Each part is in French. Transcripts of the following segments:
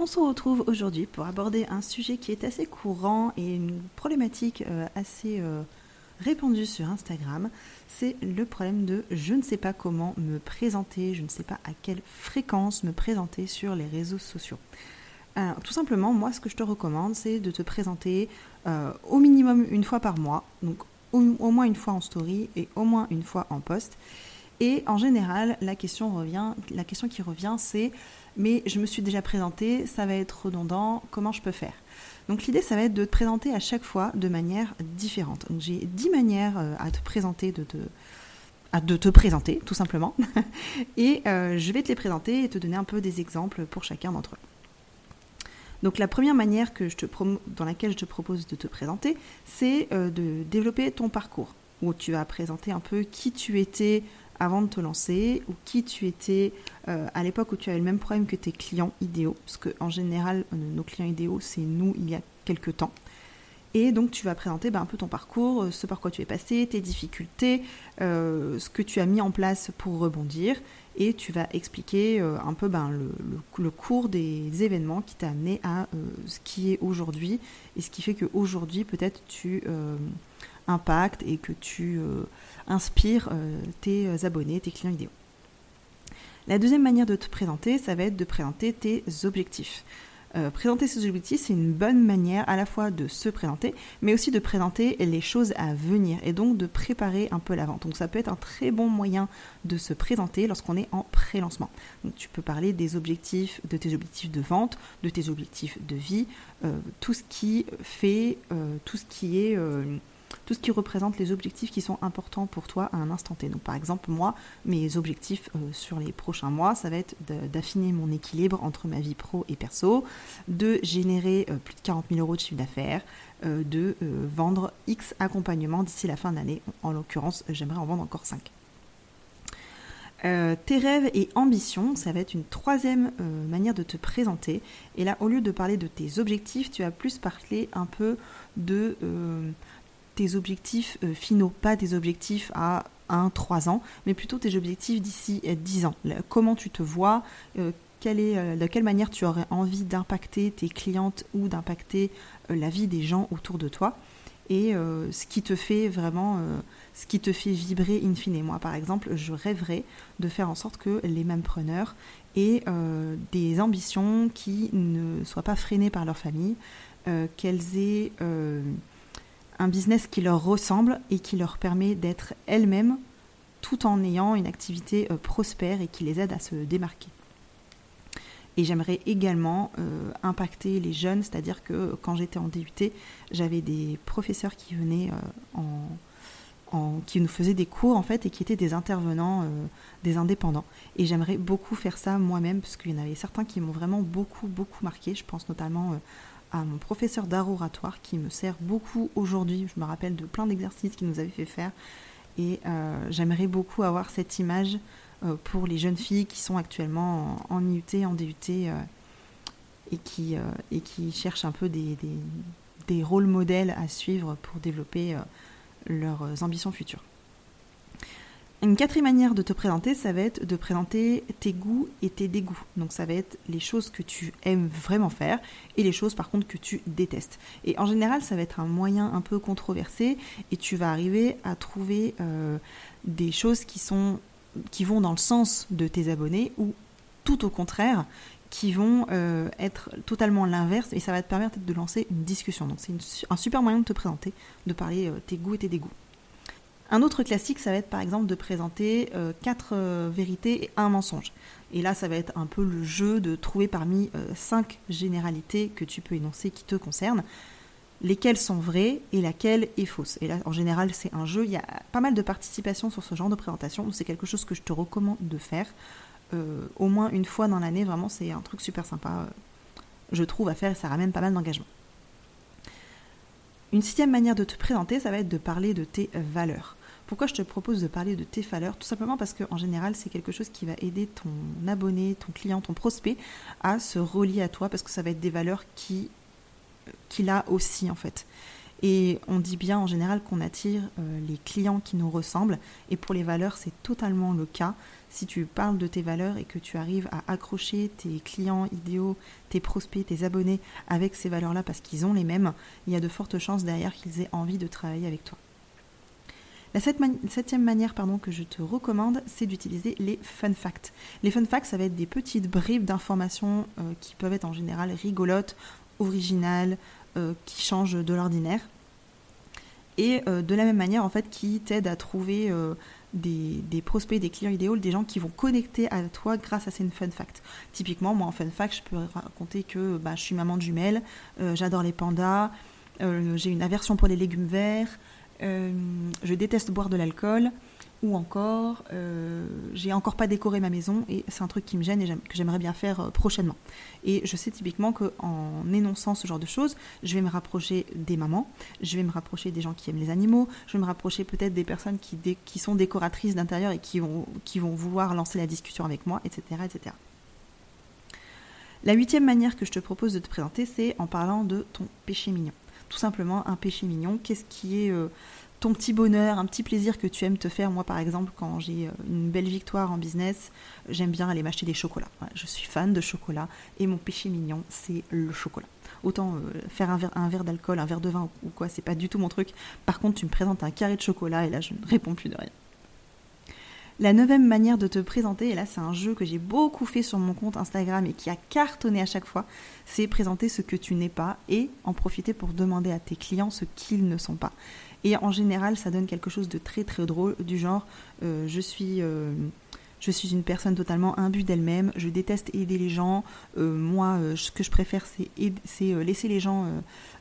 On se retrouve aujourd'hui pour aborder un sujet qui est assez courant et une problématique euh, assez euh, répandue sur Instagram. C'est le problème de je ne sais pas comment me présenter, je ne sais pas à quelle fréquence me présenter sur les réseaux sociaux. Tout simplement, moi, ce que je te recommande, c'est de te présenter euh, au minimum une fois par mois, donc au, moins une fois en story et au moins une fois en post. Et en général, la question qui revient, c'est mais je me suis déjà présentée, ça va être redondant, comment je peux faire? Donc l'idée, ça va être de te présenter à chaque fois de manière différente. J'ai dix manières euh, à te présenter, de te, à te présenter, tout simplement. et euh, je vais te les présenter et te donner un peu des exemples pour chacun d'entre eux. Donc la première manière dans laquelle je te propose de te présenter, c'est euh, de développer ton parcours, où tu vas présenter un peu qui tu étais avant de te lancer, ou qui tu étais euh, à l'époque où tu avais le même problème que tes clients idéaux, parce qu'en général, euh, nos clients idéaux, c'est nous il y a quelques temps. Et donc tu vas présenter ben, un peu ton parcours, ce par quoi tu es passé, tes difficultés, ce que tu as mis en place pour rebondir, et tu vas expliquer euh, un peu ben, le, cours des événements qui t'a amené à euh, ce qui est aujourd'hui et ce qui fait qu'aujourd'hui peut-être tu euh, impactes et que tu inspires tes abonnés, tes clients idéaux. La deuxième manière de te présenter, ça va être de présenter tes objectifs. Euh, présenter ses objectifs, c'est une bonne manière à la fois de se présenter, mais aussi de présenter les choses à venir et donc de préparer un peu la vente. Donc ça peut être un très bon moyen de se présenter lorsqu'on est en pré-lancement. Donc tu peux parler des objectifs, de tes objectifs de vente, de tes objectifs de vie, euh, tout ce qui fait, euh, tout ce qui est tout ce qui représente les objectifs qui sont importants pour toi à un instant T. Donc par exemple, moi, mes objectifs euh, sur les prochains mois, ça va être d'affiner mon équilibre entre ma vie pro et perso, de générer euh, plus de 40 000 euros de chiffre d'affaires, euh, de vendre X accompagnements d'ici la fin de l'année. En l'occurrence, j'aimerais en vendre encore 5. tes rêves et ambitions, ça va être une troisième manière de te présenter. Et là, au lieu de parler de tes objectifs, tu vas plus parler un peu de tes objectifs euh, finaux, pas tes objectifs à 1, 3 ans, mais plutôt tes objectifs d'ici 10 euh, ans. comment tu te vois, euh, de quelle manière tu aurais envie d'impacter tes clientes ou d'impacter la vie des gens autour de toi et ce qui te fait vraiment, ce qui te fait vibrer in fine. Moi, par exemple, je rêverais de faire en sorte que les mêmes preneurs aient des ambitions qui ne soient pas freinées par leur famille, qu'elles aient un business qui leur ressemble et qui leur permet d'être elles-mêmes tout en ayant une activité euh, prospère et qui les aide à se démarquer. Et j'aimerais également euh, impacter les jeunes, c'est-à-dire que quand j'étais en DUT, j'avais des professeurs qui venaient euh, en, qui nous faisaient des cours en fait et qui étaient des intervenants, des indépendants. Et j'aimerais beaucoup faire ça moi-même parce qu'il y en avait certains qui m'ont vraiment beaucoup beaucoup marqué. Je pense notamment à mon professeur d'art oratoire qui me sert beaucoup aujourd'hui. Je me rappelle de plein d'exercices qu'il nous avait fait faire. Et euh, j'aimerais beaucoup avoir cette image euh, pour les jeunes filles qui sont actuellement en, IUT, en DUT euh, et, qui, et qui cherchent un peu des, rôles modèles à suivre pour développer leurs ambitions futures. Une quatrième manière de te présenter, ça va être de présenter tes goûts et tes dégoûts. Donc ça va être les choses que tu aimes vraiment faire et les choses par contre que tu détestes. Et en général, ça va être un moyen un peu controversé et tu vas arriver à trouver euh, des choses qui sont qui vont dans le sens de tes abonnés ou tout au contraire qui vont euh, être totalement l'inverse et ça va te permettre de lancer une discussion. Donc c'est un super moyen de te présenter, de parler euh, tes goûts et tes dégoûts. Un autre classique, ça va être par exemple de présenter euh, quatre euh, vérités et un mensonge. Et là, ça va être un peu le jeu de trouver parmi euh, cinq généralités que tu peux énoncer qui te concernent, lesquelles sont vraies et laquelle est fausse. Et là, en général, c'est un jeu. Il y a pas mal de participation sur ce genre de présentation. C'est quelque chose que je te recommande de faire au moins une fois dans l'année. Vraiment, c'est un truc super sympa, je trouve, à faire et ça ramène pas mal d'engagement. Une sixième manière de te présenter, ça va être de parler de tes valeurs. Pourquoi je te propose de parler de tes valeurs? Tout simplement parce qu'en général, c'est quelque chose qui va aider ton abonné, ton client, ton prospect à se relier à toi parce que ça va être des valeurs qui qu'il a aussi en fait. Et on dit bien en général qu'on attire euh, les clients qui nous ressemblent. Et pour les valeurs, c'est totalement le cas. Si tu parles de tes valeurs et que tu arrives à accrocher tes clients idéaux, tes prospects, tes abonnés avec ces valeurs-là parce qu'ils ont les mêmes, il y a de fortes chances derrière qu'ils aient envie de travailler avec toi. La septième manière pardon, que je te recommande, c'est d'utiliser les fun facts. Les fun facts, ça va être des petites bribes d'informations euh, qui peuvent être en général rigolotes, originales, qui changent de l'ordinaire. Et euh, de la même manière, en fait, qui t'aident à trouver des, prospects, des clients idéaux, des gens qui vont connecter à toi grâce à ces fun facts. Typiquement, moi en fun fact, je peux raconter que bah, je suis maman de jumelles, j'adore les pandas, j'ai une aversion pour les légumes verts, euh, je déteste boire de l'alcool, ou encore, euh, j'ai encore pas décoré ma maison et c'est un truc qui me gêne et que j'aimerais bien faire euh, prochainement. Et je sais typiquement qu'en énonçant ce genre de choses, je vais me rapprocher des mamans, je vais me rapprocher des gens qui aiment les animaux, je vais me rapprocher peut-être des personnes qui, sont décoratrices d'intérieur et qui vont, qui vont vouloir lancer la discussion avec moi, etc. etc. La huitième manière que je te propose de te présenter, c'est en parlant de ton péché mignon tout simplement un péché mignon. Qu'est-ce qui est euh, ton petit bonheur, un petit plaisir que tu aimes te faire? Moi, par exemple, quand j'ai euh, une belle victoire en business, j'aime bien aller m'acheter des chocolats. je suis fan de chocolat et mon péché mignon, c'est le chocolat. Autant euh, faire un verre, un verre d'alcool, un verre de vin ou quoi, c'est pas du tout mon truc. Par contre, tu me présentes un carré de chocolat et là, je ne réponds plus de rien. La neuvième manière de te présenter, et là c'est un jeu que j'ai beaucoup fait sur mon compte Instagram et qui a cartonné à chaque fois, c'est présenter ce que tu n'es pas et en profiter pour demander à tes clients ce qu'ils ne sont pas. Et en général, ça donne quelque chose de très très drôle, du genre euh, je suis euh, je suis une personne totalement imbue d'elle-même, je déteste aider les gens. Euh, moi, euh, ce que je préfère, c'est euh, laisser les gens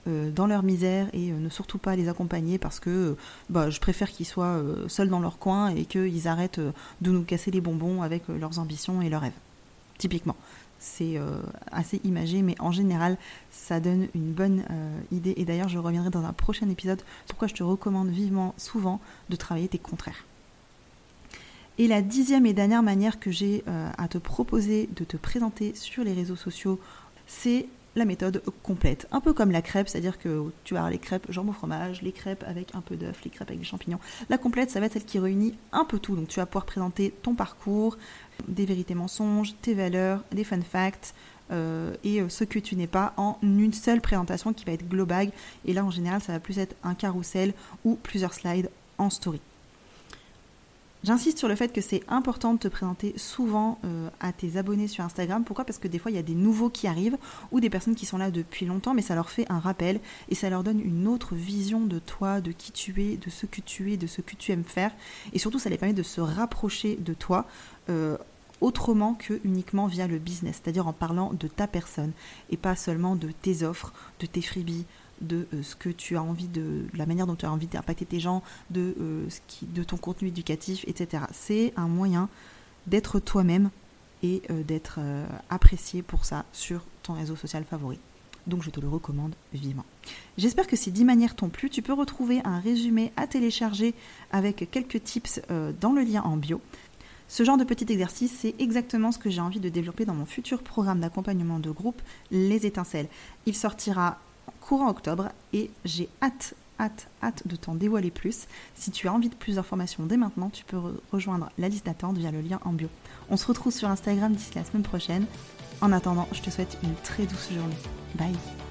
dans leur misère et ne surtout pas les accompagner parce que bah, je préfère qu'ils soient seuls dans leur coin et qu'ils arrêtent de nous casser les bonbons avec leurs ambitions et leurs rêves. Typiquement. C'est assez imagé, mais en général, ça donne une bonne idée. Et d'ailleurs, je reviendrai dans un prochain épisode pourquoi je te recommande vivement, souvent, de travailler tes contraires. Et la dixième et dernière manière que j'ai euh, à te proposer de te présenter sur les réseaux sociaux, c'est la méthode complète. Un peu comme la crêpe, c'est-à-dire que tu as les crêpes jambon fromage, les crêpes avec un peu d'œuf, les crêpes avec des champignons. La complète, ça va être celle qui réunit un peu tout. Donc tu vas pouvoir présenter ton parcours, des vérités mensonges, tes valeurs, des fun facts, euh, et euh, ce que tu n'es pas en une seule présentation qui va être globale. Et là, en général, ça va plus être un carrousel ou plusieurs slides en story. J'insiste sur le fait que c'est important de te présenter souvent euh, à tes abonnés sur Instagram. Pourquoi? Parce que des fois, il y a des nouveaux qui arrivent ou des personnes qui sont là depuis longtemps, mais ça leur fait un rappel et ça leur donne une autre vision de toi, de qui tu es, de ce que tu es, de ce que tu aimes faire. Et surtout, ça les permet de se rapprocher de toi. Euh, autrement que uniquement via le business, c'est-à-dire en parlant de ta personne et pas seulement de tes offres, de tes freebies, de euh, ce que tu as envie de, la manière dont tu as envie d'impacter tes gens, de, euh, ce de ton contenu éducatif, etc. C'est un moyen d'être toi-même et euh, d'être apprécié pour ça sur ton réseau social favori. Donc je te le recommande vivement. J'espère que ces 10 manières t'ont plu. Tu peux retrouver un résumé à télécharger avec quelques tips dans le lien en bio. Ce genre de petit exercice, c'est exactement ce que j'ai envie de développer dans mon futur programme d'accompagnement de groupe, Les Étincelles. Il sortira courant octobre et j'ai hâte, hâte, hâte de t'en dévoiler plus. Si tu as envie de plus d'informations dès maintenant, tu peux rejoindre la liste d'attente via le lien en bio. On se retrouve sur Instagram d'ici la semaine prochaine. En attendant, je te souhaite une très douce journée. Bye